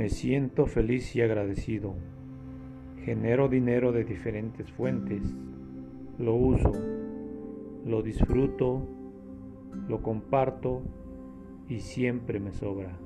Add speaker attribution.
Speaker 1: Me siento feliz y agradecido. Genero dinero de diferentes fuentes. Lo uso, lo disfruto, lo comparto y siempre me sobra.